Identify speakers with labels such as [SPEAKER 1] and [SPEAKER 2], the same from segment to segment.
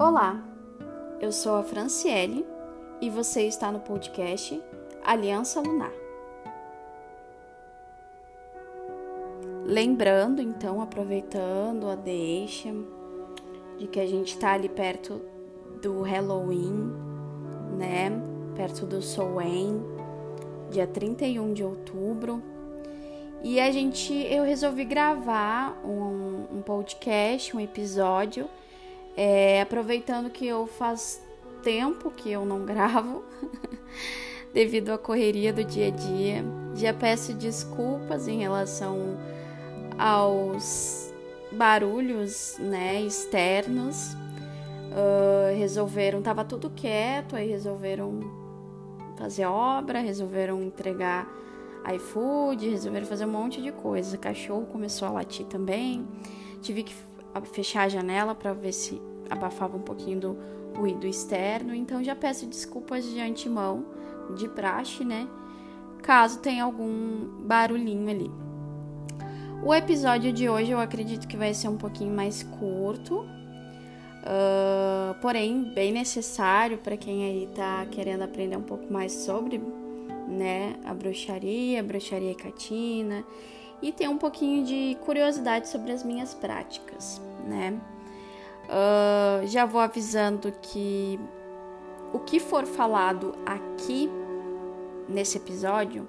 [SPEAKER 1] Olá, eu sou a Franciele e você está no podcast Aliança Lunar. Lembrando, então, aproveitando a deixa de que a gente está ali perto do Halloween, né? Perto do Soen, dia 31 de outubro. E a gente, eu resolvi gravar um, um podcast, um episódio é, aproveitando que eu faz tempo que eu não gravo, devido à correria do dia a dia, já peço desculpas em relação aos barulhos, né, externos. Uh, resolveram, tava tudo quieto, aí resolveram fazer obra, resolveram entregar iFood, resolveram fazer um monte de coisa. O cachorro começou a latir também. Tive que fechar a janela para ver se abafava um pouquinho do ruído externo. Então já peço desculpas de antemão, de praxe, né? Caso tenha algum barulhinho ali. O episódio de hoje eu acredito que vai ser um pouquinho mais curto, uh, porém bem necessário para quem aí tá querendo aprender um pouco mais sobre, né, a bruxaria, a bruxaria catina e ter um pouquinho de curiosidade sobre as minhas práticas, né? Uh, já vou avisando que o que for falado aqui nesse episódio,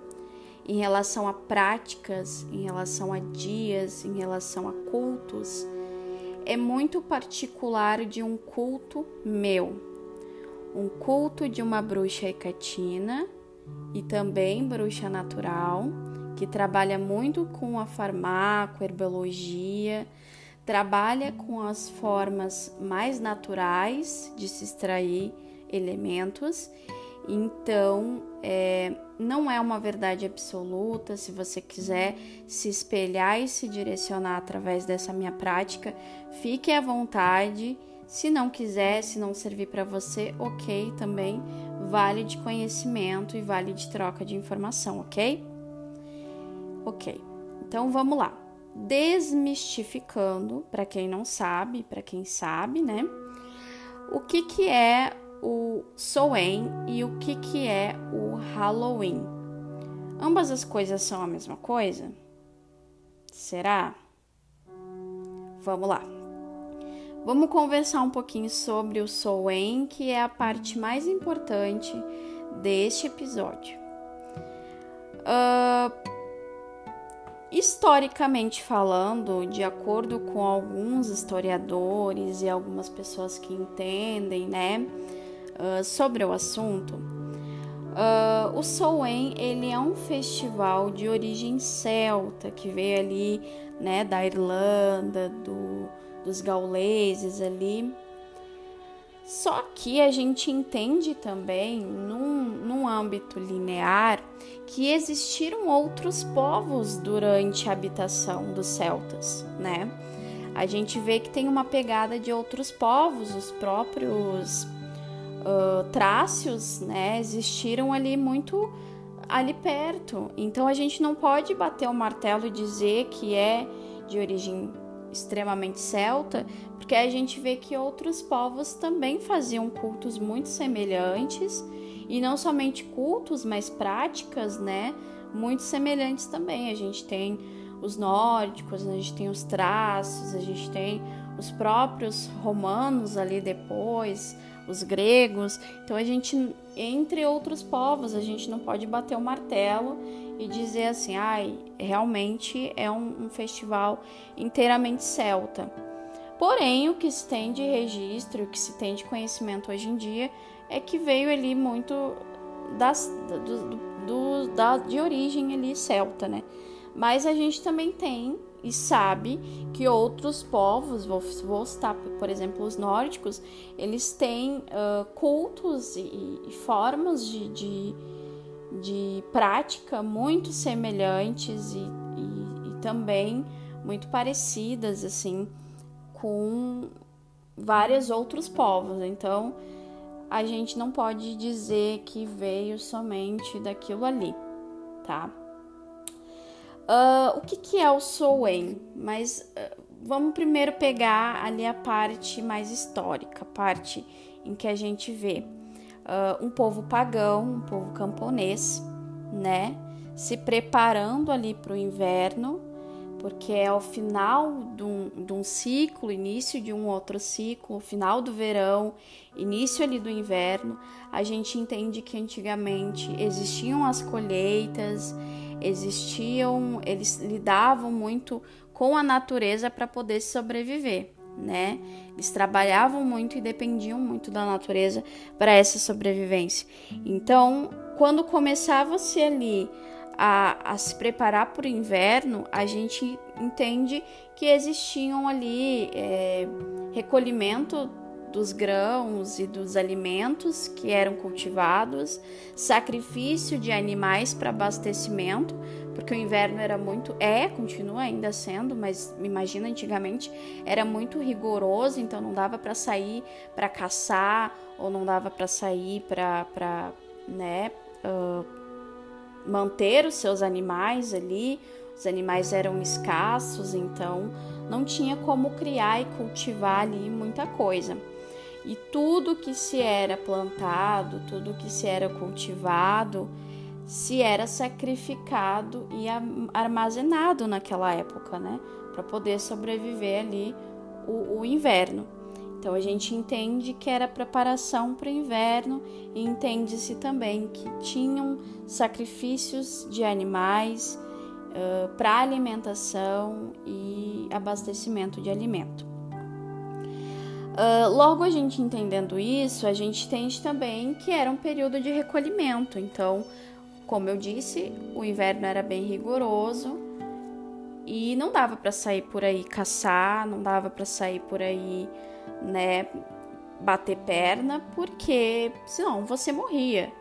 [SPEAKER 1] em relação a práticas, em relação a dias, em relação a cultos, é muito particular de um culto meu, um culto de uma bruxa hecatina e também bruxa natural que trabalha muito com a farmácia, herbologia, trabalha com as formas mais naturais de se extrair elementos. Então, é, não é uma verdade absoluta. Se você quiser se espelhar e se direcionar através dessa minha prática, fique à vontade. Se não quiser, se não servir para você, ok também. Vale de conhecimento e vale de troca de informação, ok? Ok, então vamos lá. Desmistificando, para quem não sabe, para quem sabe, né? O que, que é o Soen e o que, que é o Halloween? Ambas as coisas são a mesma coisa? Será? Vamos lá. Vamos conversar um pouquinho sobre o Soen, que é a parte mais importante deste episódio. Uh, Historicamente falando, de acordo com alguns historiadores e algumas pessoas que entendem, né, uh, sobre o assunto, uh, o Samhain ele é um festival de origem celta que veio ali, né, da Irlanda, do, dos gauleses ali. Só que a gente entende também, num, num âmbito linear, que existiram outros povos durante a habitação dos celtas, né? A gente vê que tem uma pegada de outros povos, os próprios uh, trácios, né? Existiram ali muito ali perto. Então a gente não pode bater o martelo e dizer que é de origem extremamente celta, porque a gente vê que outros povos também faziam cultos muito semelhantes e não somente cultos, mas práticas, né? Muito semelhantes também. A gente tem os nórdicos, a gente tem os traços, a gente tem os próprios romanos ali depois, os gregos. Então a gente, entre outros povos, a gente não pode bater o martelo e dizer assim, ai, realmente é um, um festival inteiramente celta. Porém, o que se tem de registro, o que se tem de conhecimento hoje em dia é que veio ali muito das, do, do, da, de origem ali celta, né? Mas a gente também tem e sabe que outros povos, vou, vou citar, por exemplo, os nórdicos, eles têm uh, cultos e, e formas de, de, de, prática muito semelhantes e, e, e também muito parecidas, assim, com vários outros povos. Então, a gente não pode dizer que veio somente daquilo ali, tá? Uh, o que, que é o Soen? Mas uh, vamos primeiro pegar ali a parte mais histórica, a parte em que a gente vê uh, um povo pagão, um povo camponês, né, se preparando ali para o inverno, porque é o final de um, de um ciclo, início de um outro ciclo, final do verão, início ali do inverno. A gente entende que antigamente existiam as colheitas, existiam, eles lidavam muito com a natureza para poder sobreviver, né? Eles trabalhavam muito e dependiam muito da natureza para essa sobrevivência. Então, quando começava-se ali a, a, se preparar para o inverno, a gente entende que existiam ali é, recolhimento dos grãos e dos alimentos que eram cultivados, sacrifício de animais para abastecimento, porque o inverno era muito, é, continua ainda sendo, mas imagina antigamente era muito rigoroso, então não dava para sair para caçar ou não dava para sair para, né, uh, manter os seus animais ali. Os animais eram escassos, então não tinha como criar e cultivar ali muita coisa. E tudo que se era plantado, tudo que se era cultivado, se era sacrificado e armazenado naquela época, né? Para poder sobreviver ali o, o, inverno. Então a gente entende que era preparação para o inverno e entende-se também que tinham sacrifícios de animais uh, para alimentação e abastecimento de alimento. Uh, logo a gente entendendo isso, a gente entende também que era um período de recolhimento. Então, como eu disse, o inverno era bem rigoroso e não dava para sair por aí caçar, não dava para sair por aí, né, bater perna, porque senão você morria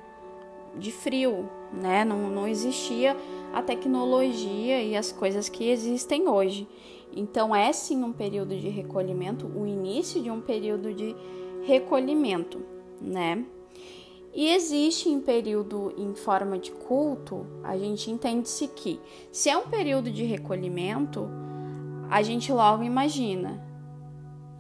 [SPEAKER 1] de frio, né? Não, não existia a tecnologia e as coisas que existem hoje. Então, é sim um período de recolhimento, o início de um período de recolhimento, né? E existe em período em forma de culto, a gente entende-se que, se é um período de recolhimento, a gente logo imagina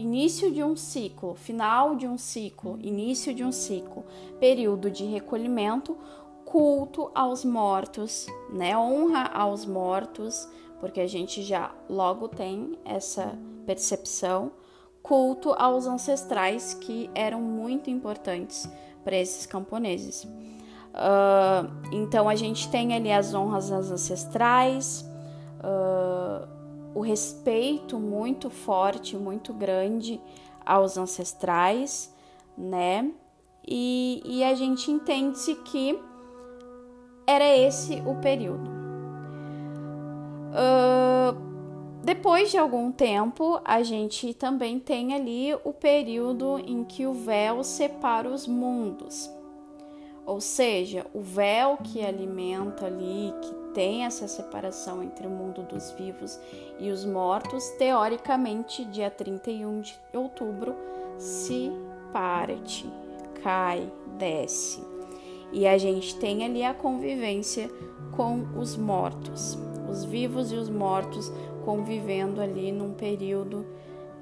[SPEAKER 1] início de um ciclo, final de um ciclo, início de um ciclo, período de recolhimento, culto aos mortos, né? Honra aos mortos, porque a gente já logo tem essa percepção, culto aos ancestrais que eram muito importantes para esses camponeses. Uh, então a gente tem ali as honras às ancestrais, uh, o respeito muito forte, muito grande aos ancestrais, né? E, e a gente entende-se que era esse o período. Depois de algum tempo, a gente também tem ali o período em que o véu separa os mundos. Ou seja, o véu que alimenta ali, que tem essa separação entre o mundo dos vivos e os mortos, teoricamente, dia 31 de outubro, se parte, cai, desce. E a gente tem ali a convivência com os mortos, os vivos e os mortos convivendo ali num período,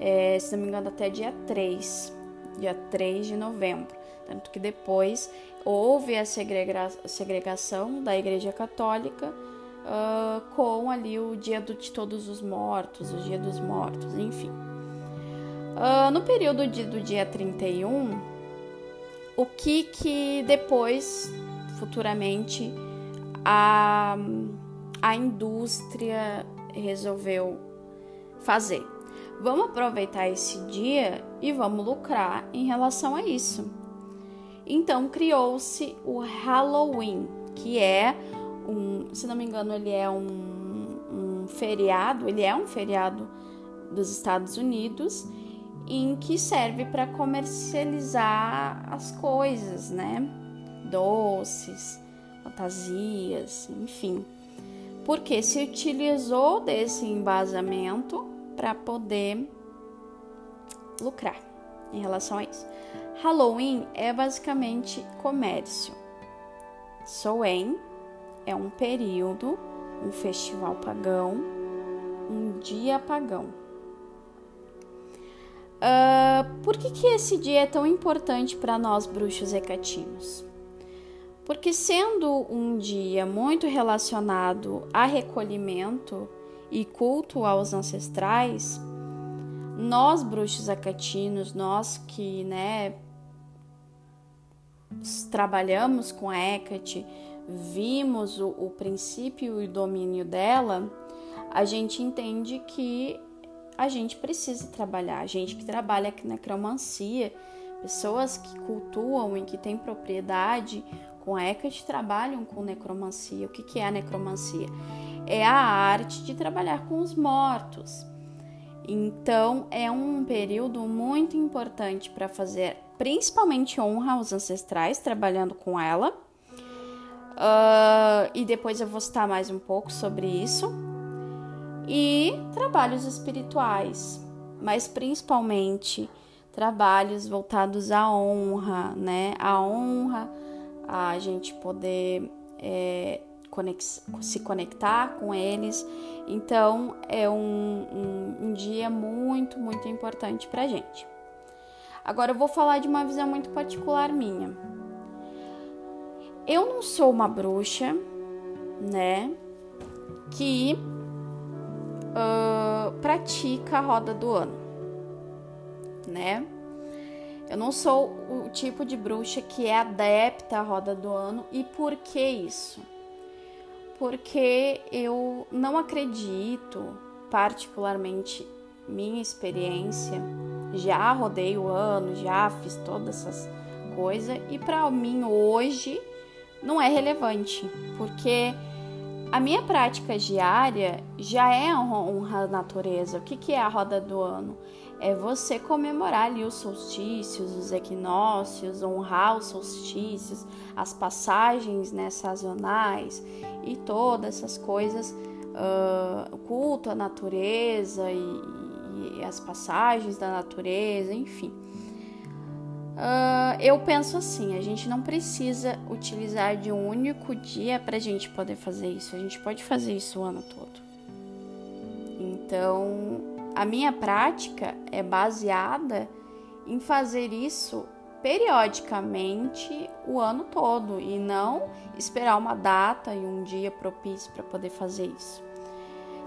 [SPEAKER 1] é, se não me engano, até dia 3, dia 3 de novembro. Tanto que depois houve a segrega segregação da Igreja Católica uh, com ali o Dia do, de Todos os Mortos, o Dia dos Mortos, enfim. Uh, no período de, do dia 31, o que que depois, futuramente, a, a indústria resolveu fazer. Vamos aproveitar esse dia e vamos lucrar em relação a isso. Então criou-se o Halloween, que é um, se não me engano, ele é um, um feriado, ele é um feriado dos Estados Unidos em que serve para comercializar as coisas, né? Doces, fantasias, enfim porque se utilizou desse embasamento para poder lucrar em relação a isso. Halloween é basicamente comércio. Soen é um período, um festival pagão, um dia pagão, Uh, por que, que esse dia é tão importante para nós bruxos hecatinos? Porque sendo um dia muito relacionado a recolhimento e culto aos ancestrais, nós bruxos acatinos, nós que, né, trabalhamos com a Hecate, vimos o, o princípio e o domínio dela, a gente entende que a gente precisa trabalhar. A gente que trabalha aqui na necromancia, pessoas que cultuam e que têm propriedade com a Hecate trabalham com necromancia. O que, que é a necromancia? É a arte de trabalhar com os mortos. Então, é um período muito importante para fazer, principalmente honra aos ancestrais, trabalhando com ela. Uh, e depois eu vou citar mais um pouco sobre isso. E trabalhos espirituais, mas principalmente trabalhos voltados à honra, né? A honra, a gente poder é, conex se conectar com eles. Então é um, um, um dia muito, muito importante para gente. Agora eu vou falar de uma visão muito particular minha. Eu não sou uma bruxa, né? Que uh, pratica a roda do ano, né? Eu não sou o tipo de bruxa que é adepta à roda do ano. E por que isso? Porque eu não acredito, particularmente minha experiência, já rodei o ano, já fiz todas essas coisas e para mim hoje não é relevante, porque a minha prática diária já é honra à natureza. O que, que é a roda do ano? É você comemorar ali os solstícios, os equinócios, honrar os solstícios, as passagens né, sazonais e todas essas coisas, uh, culto à natureza e, e, as passagens da natureza, enfim. Uh, eu penso assim, a gente não precisa utilizar de um único dia para a gente poder fazer isso, a gente pode fazer isso o ano todo. Então, a minha prática é baseada em fazer isso periodicamente o ano todo e não esperar uma data e um dia propício para poder fazer isso.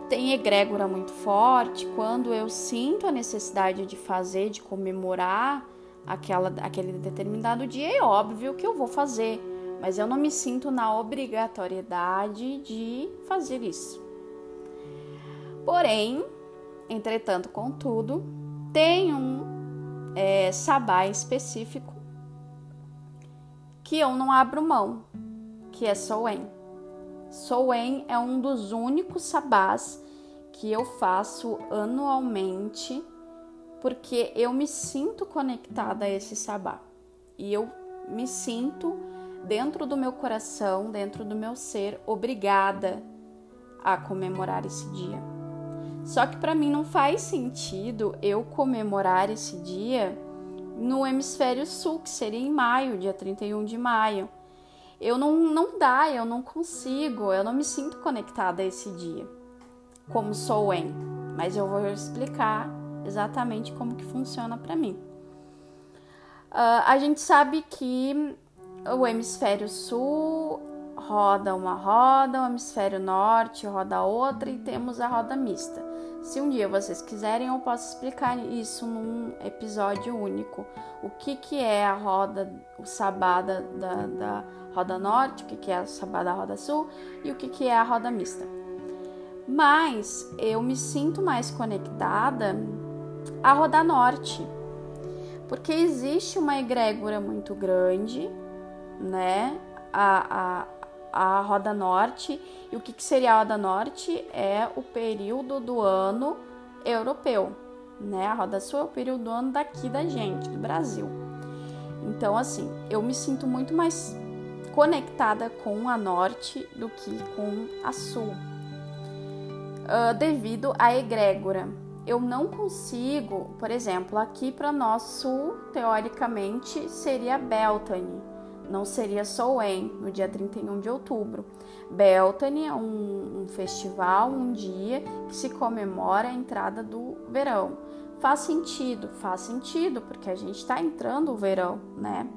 [SPEAKER 1] Tem egrégora muito forte quando eu sinto a necessidade de fazer, de comemorar aquela, aquele determinado dia, é óbvio que eu vou fazer, mas eu não me sinto na obrigatoriedade de fazer isso. Porém, Entretanto, contudo, tem um é, sabá específico que eu não abro mão, que é Soen. Soen é um dos únicos sabás que eu faço anualmente porque eu me sinto conectada a esse sabá e eu me sinto dentro do meu coração, dentro do meu ser, obrigada a comemorar esse dia. Só que para mim não faz sentido eu comemorar esse dia no hemisfério sul, que seria em maio, dia 31 de maio. Eu não, não dá, eu não consigo, eu não me sinto conectada a esse dia, como sou em. Mas eu vou explicar exatamente como que funciona para mim. Uh, a gente sabe que o hemisfério sul roda uma roda, o hemisfério norte roda outra e temos a roda mista. Se um dia vocês quiserem, eu posso explicar isso num episódio único. O que, que é a roda, o sabá da, da, da roda norte, o que, que é o sabá da roda sul e o que, que é a roda mista. Mas eu me sinto mais conectada à roda norte, porque existe uma egrégora muito grande, né? A, a, a roda norte. E o que, que seria a roda norte? É o período do ano europeu, né? A roda sul é o período do ano daqui da gente, do Brasil. Então, assim, eu me sinto muito mais conectada com a norte do que com a sul, uh, devido à egrégora. Eu não consigo, por exemplo, aqui para nós sul, teoricamente seria Beltane, não seria Soen no dia 31 de outubro. Beltane é um, um festival, um dia que se comemora a entrada do verão. Faz sentido, faz sentido, porque a gente está entrando o verão, né?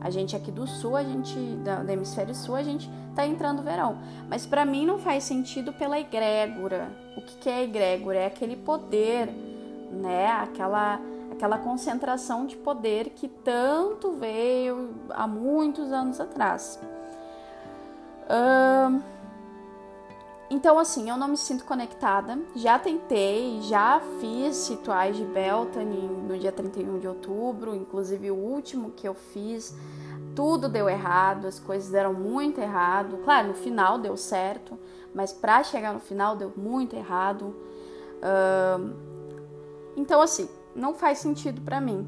[SPEAKER 1] A gente aqui do sul, a gente do hemisfério sul, a gente tá entrando o verão. Mas para mim não faz sentido pela egrégora. O que, que é egrégora? É aquele poder, né? Aquela aquela concentração de poder que tanto veio há muitos anos atrás. Uh, então, assim, eu não me sinto conectada. Já tentei, já fiz rituais de Beltane no dia 31 de outubro, inclusive o último que eu fiz, tudo deu errado, as coisas deram muito errado. Claro, no final deu certo, mas para chegar no final deu muito errado. Uh, então, assim, não faz sentido para mim.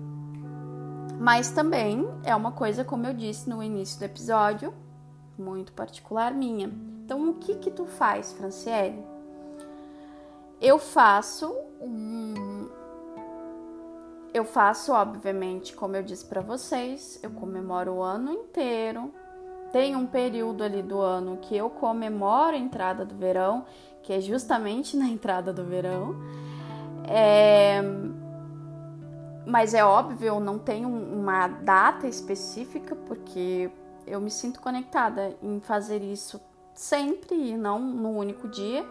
[SPEAKER 1] Mas também é uma coisa, como eu disse no início do episódio, muito particular minha. Então, o que que tu faz, Franciele? Eu faço um eu faço, obviamente, como eu disse para vocês, eu comemoro o ano inteiro. Tem um período ali do ano que eu comemoro a entrada do verão, que é justamente na entrada do verão. É... Mas é óbvio, eu não tenho uma data específica, porque eu me sinto conectada em fazer isso sempre e não no único dia.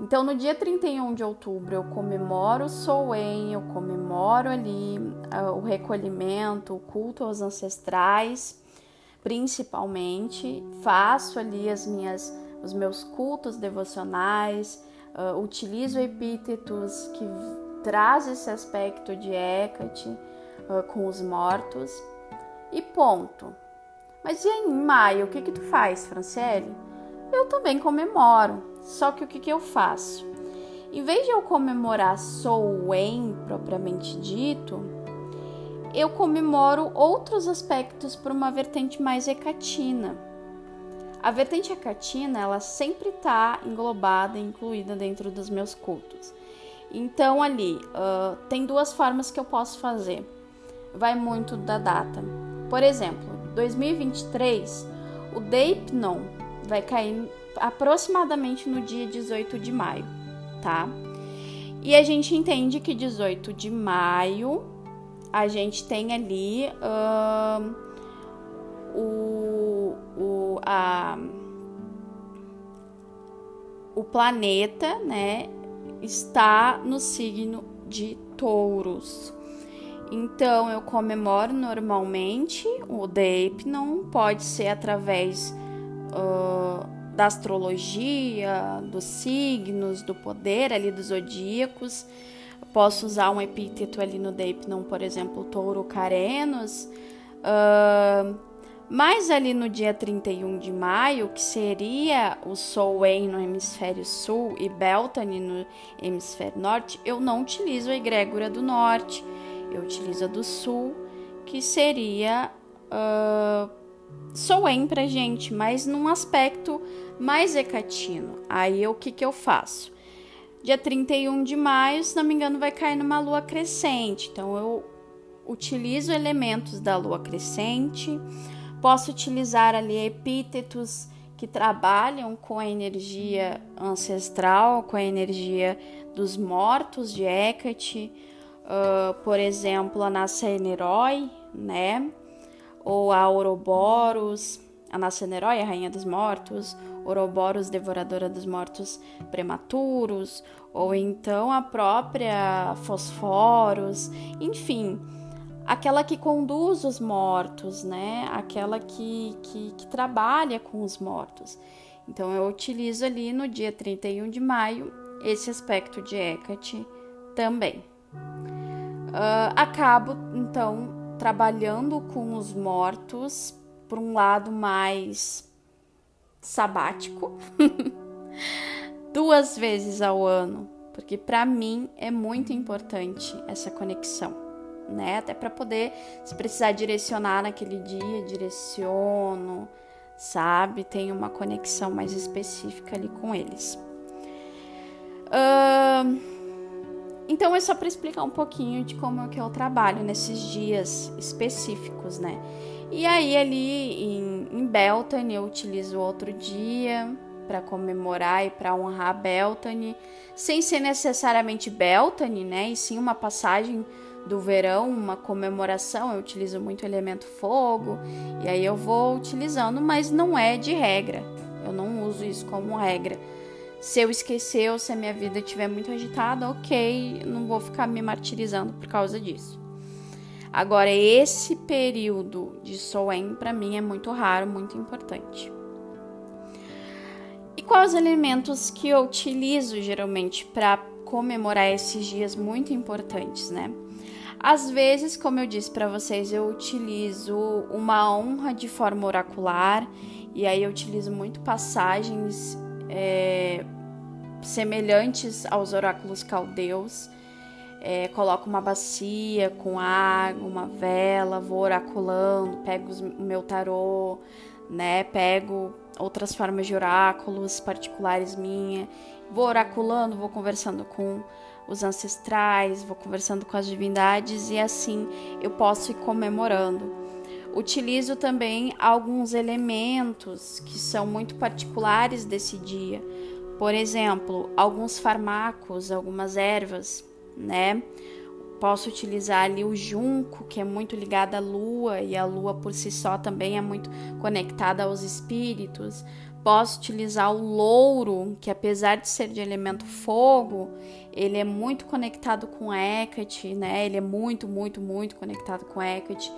[SPEAKER 1] Então, no dia 31 de outubro, eu comemoro o Soen, eu comemoro ali uh, o recolhimento, o culto aos ancestrais, principalmente. Faço ali as minhas, os meus cultos devocionais, uh, utilizo epítetos que traz esse aspecto de Hecate uh, com os mortos e ponto. Mas e em maio, o que que tu faz, Franciele? Eu também comemoro, só que o que que eu faço? Em vez de eu comemorar Souen propriamente dito, eu comemoro outros aspectos por uma vertente mais hecatina. A vertente hecatina, ela sempre está englobada e incluída dentro dos meus cultos. Então, ali, uh, tem duas formas que eu posso fazer. Vai muito da data. Por exemplo, 2023, o Deipnon vai cair aproximadamente no dia 18 de maio, tá? E a gente entende que 18 de maio a gente tem ali uh, o, o, a, o planeta, né? Está no signo de touros. Então eu comemoro normalmente o Deipnon, pode ser através uh, da astrologia, dos signos, do poder ali dos zodíacos. Posso usar um epíteto ali no Deipnon, por exemplo, touro carenos. Uh, mas ali no dia 31 de maio, que seria o Solen no hemisfério sul e Beltane no hemisfério norte, eu não utilizo a egrégora do norte eu utilizo a do sul, que seria uh, Soen pra gente, mas num aspecto mais hecatino. Aí o que, que eu faço? Dia 31 de maio, se não me engano, vai cair numa lua crescente. Então eu utilizo elementos da lua crescente, posso utilizar ali epítetos que trabalham com a energia ancestral, com a energia dos mortos de Hecate. Uh, por exemplo, a Nascenerói, né? Ou a Ouroboros, a Nascenerói, a Rainha dos Mortos, Ouroboros, Devoradora dos Mortos Prematuros, ou então a própria Fosforos, enfim, aquela que conduz os mortos, né? Aquela que, que, que trabalha com os mortos. Então eu utilizo ali no dia 31 de maio esse aspecto de Hecate também. Uh, acabo então trabalhando com os mortos por um lado mais sabático, duas vezes ao ano, porque para mim é muito importante essa conexão, né? Até para poder, se precisar direcionar naquele dia, direciono, sabe? Tem uma conexão mais específica ali com eles. Uh, Então é só para explicar um pouquinho de como é que eu trabalho nesses dias específicos, né? E aí ali em, em Beltane eu utilizo outro dia para comemorar e para honrar Beltane, sem ser necessariamente Beltane, né? E sim uma passagem do verão, uma comemoração. Eu utilizo muito o elemento fogo e aí eu vou utilizando, mas não é de regra. Eu não uso isso como regra. Se eu esquecer ou se a minha vida estiver muito agitada, ok, não vou ficar me martirizando por causa disso. Agora, esse período de Soen para mim é muito raro, muito importante. E quais os elementos que eu utilizo geralmente para comemorar esses dias muito importantes, né? Às vezes, como eu disse para vocês, eu utilizo uma honra de forma oracular e aí eu utilizo muito passagens é, semelhantes aos oráculos caldeus é, coloco uma bacia com água, uma vela, vou oraculando, pego o meu tarô, né? Pego outras formas de oráculos particulares minha, vou oraculando, vou conversando com os ancestrais, vou conversando com as divindades e assim eu posso ir comemorando. Utilizo também alguns elementos que são muito particulares desse dia. Por exemplo, alguns farmacos, algumas ervas né? Posso utilizar ali o junco, que é muito ligado à lua, e a lua por si só também é muito conectada aos espíritos. Posso utilizar o louro, que apesar de ser de elemento fogo, ele é muito conectado com Hecate, né? Ele é muito, muito, muito conectado com Hecate.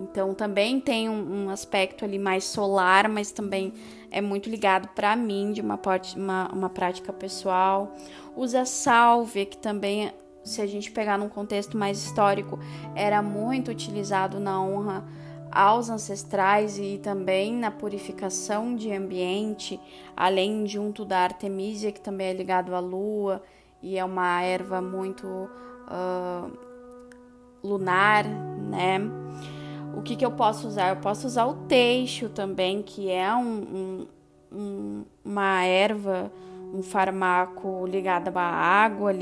[SPEAKER 1] Então também tem um, um, aspecto ali mais solar, mas também é muito ligado para mim de uma, uma, uma prática pessoal. Usa sálvia, que também se a gente pegar num contexto mais histórico, era muito utilizado na honra aos ancestrais e também na purificação de ambiente, além junto da Artemisia, que também é ligado à lua e é uma erva muito uh, lunar, né? O que, que eu posso usar? Eu posso usar o teixo também, que é um, um, um, uma erva um farmaco ligado à água,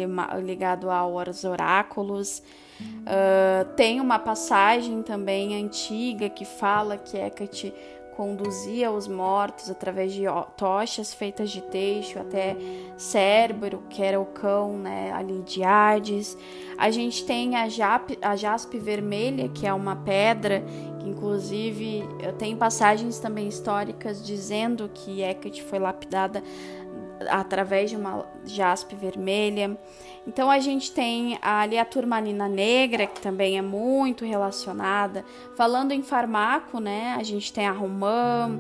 [SPEAKER 1] ligado aos oráculos. Uh, tem uma passagem também antiga que fala que Hecate conduzia os mortos através de tochas feitas de teixo até Cérbero, que era o cão né, ali de Hades. A gente tem a, jap, a jaspe vermelha, que é uma pedra, que inclusive tem passagens também históricas dizendo que Hecate foi lapidada através de uma jaspe vermelha. Então a gente tem ali a turmalina negra, que também é muito relacionada. Falando em farmaco, né? A gente tem a romã,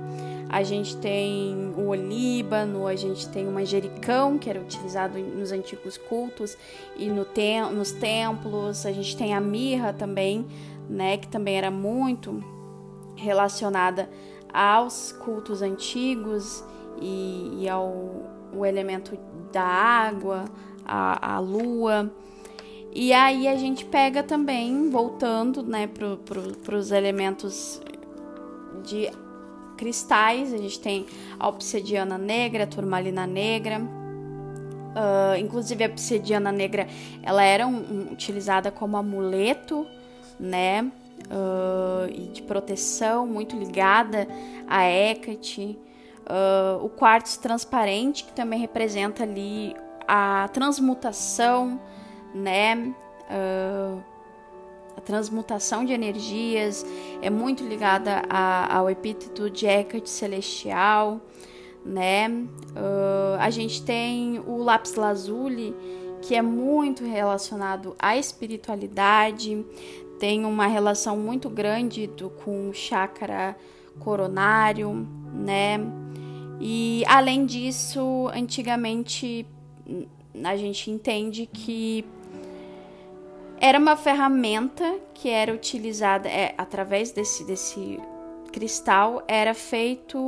[SPEAKER 1] a gente tem o olíbano, a gente tem o manjericão, que era utilizado nos antigos cultos e no tem, nos templos. A gente tem a mirra também, né? Que também era muito relacionada aos cultos antigos e, e ao o elemento da água, a, a lua. E aí a gente pega também, voltando né, para pro, os elementos de cristais, a gente tem a obsidiana negra, a turmalina negra. Uh, inclusive a obsidiana negra, ela era um, um, utilizada como amuleto, né? Uh, e de proteção, muito ligada a Hecate. Uh, o quartzo transparente, que também representa ali a transmutação, né? Uh, a transmutação de energias é muito ligada a, ao epíteto de Hecate celestial, né? Uh, a gente tem o lápis lazuli, que é muito relacionado à espiritualidade, tem uma relação muito grande do, com o chakra coronário, né? E além disso, antigamente a gente entende que era uma ferramenta que era utilizada é, através desse, desse cristal era feito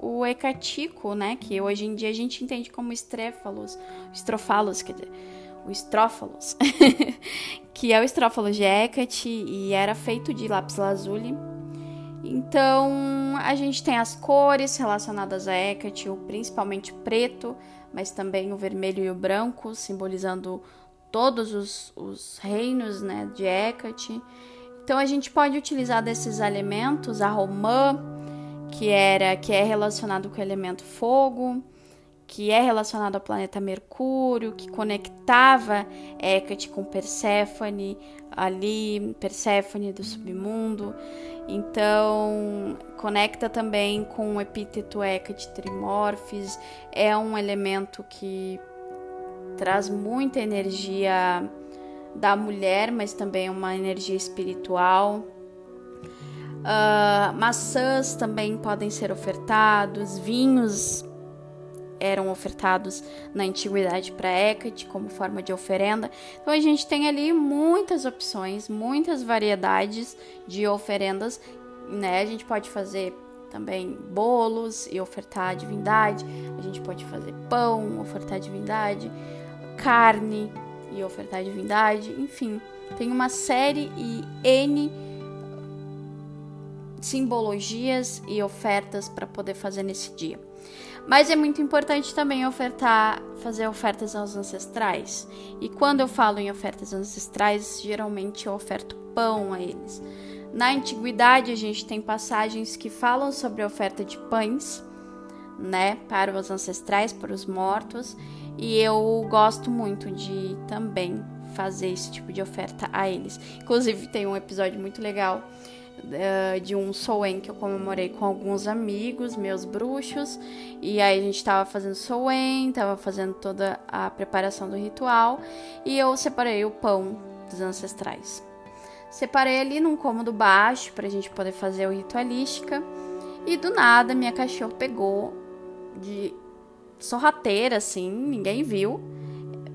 [SPEAKER 1] o hecatico, né? Que hoje em dia a gente entende como estréfalos, estrofalos, quer dizer, o estrófalos, que é o estrófalo de Hecate e era feito de lápis lazuli então, a gente tem as cores relacionadas a Hecate, principalmente preto, mas também o vermelho e o branco, simbolizando todos os, os reinos né, de Hecate. Então a gente pode utilizar desses elementos, a romã, que era que é relacionado com o elemento fogo, que é relacionado ao planeta Mercúrio, que conectava Hecate com Perséfone, ali, Perséfone do submundo. Então, conecta também com o epíteto Hecate Trimorphis, é um elemento que traz muita energia da mulher, mas também uma energia espiritual. Uh, maçãs também podem ser ofertados, vinhos eram ofertados na antiguidade para Hecate como forma de oferenda. Então a gente tem ali muitas opções, muitas variedades de oferendas, né? A gente pode fazer também bolos e ofertar a divindade, a gente pode fazer pão, ofertar a divindade, carne e ofertar a divindade, enfim, tem uma série e N simbologias e ofertas para poder fazer nesse dia. Mas é muito importante também ofertar, fazer ofertas aos ancestrais. E quando eu falo em ofertas ancestrais, geralmente eu oferto pão a eles. Na antiguidade, a gente tem passagens que falam sobre a oferta de pães, né, para os ancestrais, para os mortos, e eu gosto muito de também fazer esse tipo de oferta a eles. Inclusive, tem um episódio muito legal uh, de um Soen que eu comemorei com alguns amigos, meus bruxos, e aí a gente tava fazendo Soen, tava fazendo toda a preparação do ritual, e eu separei o pão dos ancestrais. Separei ali num cômodo baixo pra gente poder fazer o ritualística, e do nada minha cachorra pegou de sorrateira assim, ninguém viu.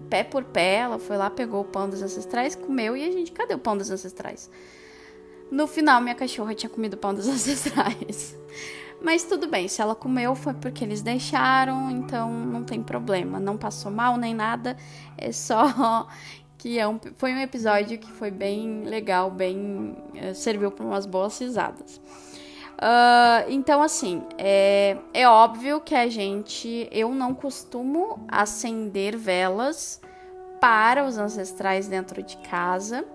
[SPEAKER 1] Pé por pé, ela foi lá, pegou o pão dos ancestrais, comeu e a gente, cadê o pão dos ancestrais? No final, minha cachorra tinha comido pão dos ancestrais. Mas tudo bem, se ela comeu foi porque eles deixaram, então não tem problema. Não passou mal nem nada, é só que é um, foi um episódio que foi bem legal, bem. Uh, serviu para umas boas risadas. Uh, então, assim, é, é óbvio que a gente. Eu não costumo acender velas para os ancestrais dentro de casa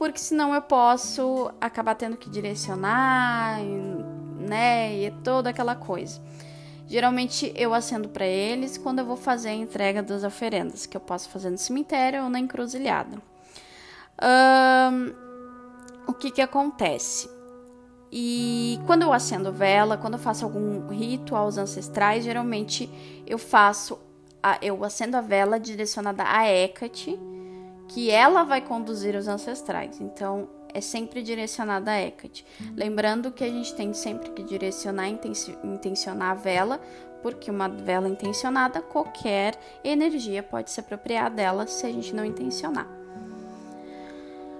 [SPEAKER 1] porque senão eu posso acabar tendo que direcionar, né? E toda aquela coisa. Geralmente eu acendo para eles quando eu vou fazer a entrega das oferendas, que eu posso fazer no cemitério ou na encruzilhada. O que que acontece? E quando eu acendo vela, quando eu faço algum rito aos ancestrais, geralmente eu faço, a, eu acendo a vela direcionada a Hecate, que ela vai conduzir os ancestrais. Então, é sempre direcionada a Hecate. Lembrando que a gente tem sempre que direcionar, intencionar a vela, porque uma vela intencionada, qualquer energia pode se apropriar dela se a gente não intencionar.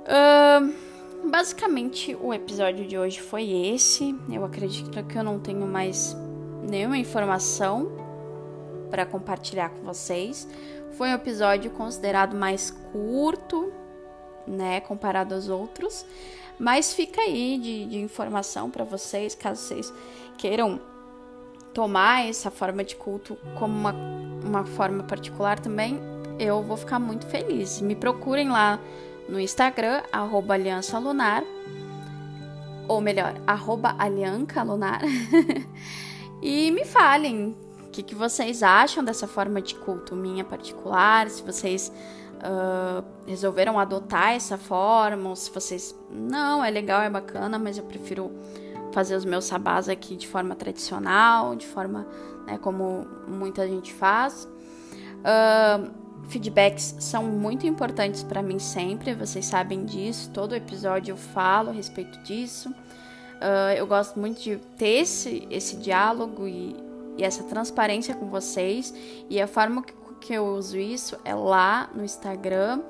[SPEAKER 1] Uh, basicamente, o episódio de hoje foi esse. Eu acredito que eu não tenho mais nenhuma informação para compartilhar com vocês. Foi um episódio considerado mais curto, né, comparado aos outros, mas fica aí de, de informação para vocês, caso vocês queiram tomar essa forma de culto como uma, uma forma particular também, eu vou ficar muito feliz. Me procurem lá no Instagram, arroba Aliança Lunar, ou melhor, arroba Alianca Lunar, e me falem o que, que vocês acham dessa forma de culto minha particular? Se vocês uh, resolveram adotar essa forma, ou se vocês. Não, é legal, é bacana, mas eu prefiro fazer os meus sabás aqui de forma tradicional, de forma né, como muita gente faz. Uh, feedbacks são muito importantes para mim sempre, vocês sabem disso. Todo episódio eu falo a respeito disso. Uh, eu gosto muito de ter esse, esse diálogo e e essa transparência com vocês. E a forma que, que eu uso isso é lá no Instagram.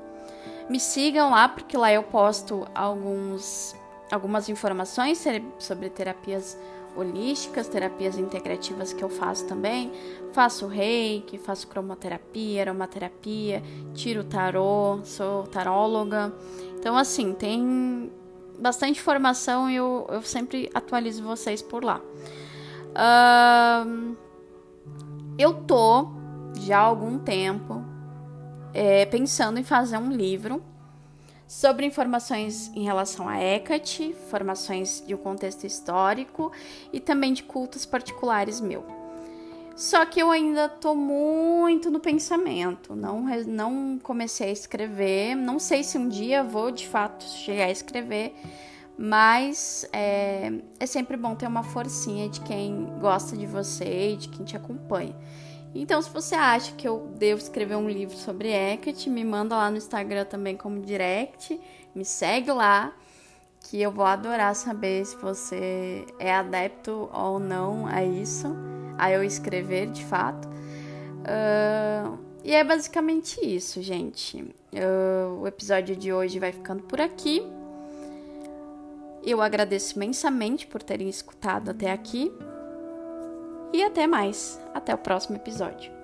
[SPEAKER 1] Me sigam lá, porque lá eu posto alguns, algumas informações sobre terapias holísticas, terapias integrativas que eu faço também. Faço reiki, faço cromoterapia, aromaterapia, tiro tarô, sou taróloga. Então, assim, tem bastante informação e eu, eu sempre atualizo vocês por lá. Uh, eu tô já há algum tempo é, pensando em fazer um livro sobre informações em relação a Hecate, informações de um contexto histórico e também de cultos particulares meu. Só que eu ainda tô muito no pensamento, não, não comecei a escrever, não sei se um dia vou de fato chegar a escrever, mas é, é sempre bom ter uma forcinha de quem gosta de você e de quem te acompanha. Então, se você acha que eu devo escrever um livro sobre Hecate, me manda lá no Instagram também como direct, me segue lá, que eu vou adorar saber se você é adepto ou não a isso, a eu escrever de fato. Uh, e é basicamente isso, gente. Uh, o episódio de hoje vai ficando por aqui. Eu agradeço imensamente por terem escutado até aqui. E até mais. Até o próximo episódio.